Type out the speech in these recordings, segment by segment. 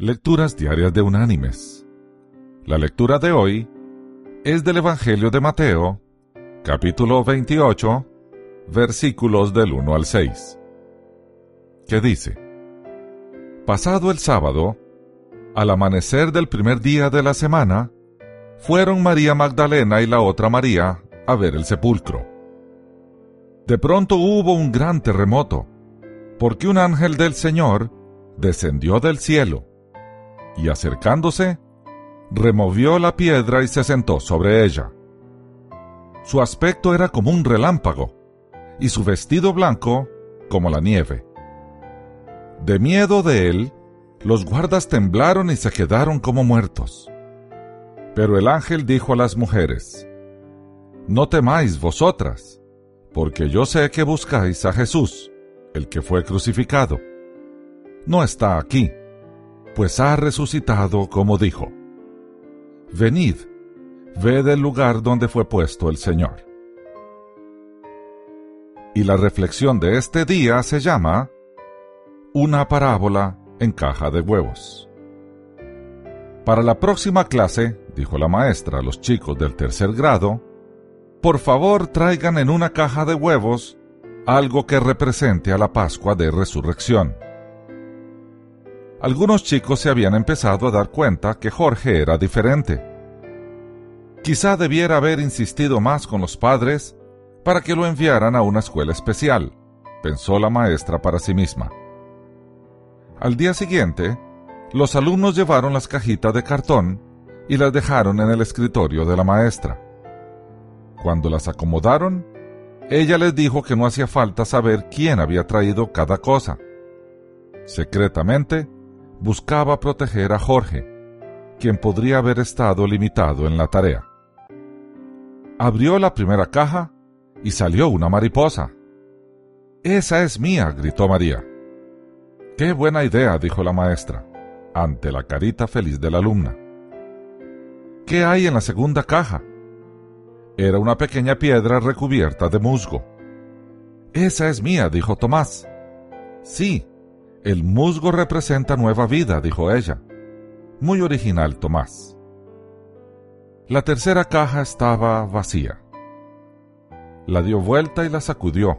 Lecturas Diarias de Unánimes. La lectura de hoy es del Evangelio de Mateo, capítulo 28, versículos del 1 al 6, que dice, Pasado el sábado, al amanecer del primer día de la semana, fueron María Magdalena y la otra María a ver el sepulcro. De pronto hubo un gran terremoto, porque un ángel del Señor descendió del cielo y acercándose, removió la piedra y se sentó sobre ella. Su aspecto era como un relámpago, y su vestido blanco como la nieve. De miedo de él, los guardas temblaron y se quedaron como muertos. Pero el ángel dijo a las mujeres, No temáis vosotras, porque yo sé que buscáis a Jesús, el que fue crucificado. No está aquí pues ha resucitado como dijo. Venid, ved el lugar donde fue puesto el Señor. Y la reflexión de este día se llama Una parábola en caja de huevos. Para la próxima clase, dijo la maestra a los chicos del tercer grado, por favor traigan en una caja de huevos algo que represente a la Pascua de Resurrección algunos chicos se habían empezado a dar cuenta que Jorge era diferente. Quizá debiera haber insistido más con los padres para que lo enviaran a una escuela especial, pensó la maestra para sí misma. Al día siguiente, los alumnos llevaron las cajitas de cartón y las dejaron en el escritorio de la maestra. Cuando las acomodaron, ella les dijo que no hacía falta saber quién había traído cada cosa. Secretamente, buscaba proteger a Jorge, quien podría haber estado limitado en la tarea. Abrió la primera caja y salió una mariposa. Esa es mía, gritó María. Qué buena idea, dijo la maestra, ante la carita feliz de la alumna. ¿Qué hay en la segunda caja? Era una pequeña piedra recubierta de musgo. Esa es mía, dijo Tomás. Sí, el musgo representa nueva vida, dijo ella. Muy original, Tomás. La tercera caja estaba vacía. La dio vuelta y la sacudió.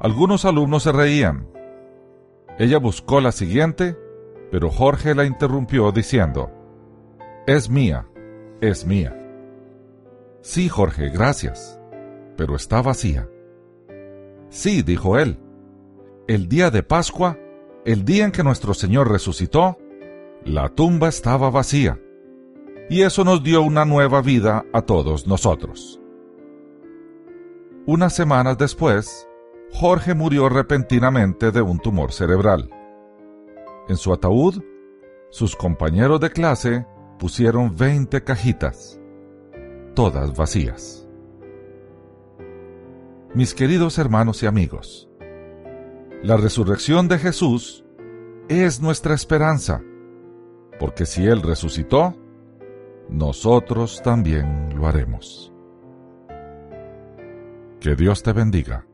Algunos alumnos se reían. Ella buscó la siguiente, pero Jorge la interrumpió diciendo, Es mía, es mía. Sí, Jorge, gracias, pero está vacía. Sí, dijo él, el día de Pascua, el día en que nuestro Señor resucitó, la tumba estaba vacía. Y eso nos dio una nueva vida a todos nosotros. Unas semanas después, Jorge murió repentinamente de un tumor cerebral. En su ataúd, sus compañeros de clase pusieron 20 cajitas, todas vacías. Mis queridos hermanos y amigos, la resurrección de Jesús es nuestra esperanza, porque si Él resucitó, nosotros también lo haremos. Que Dios te bendiga.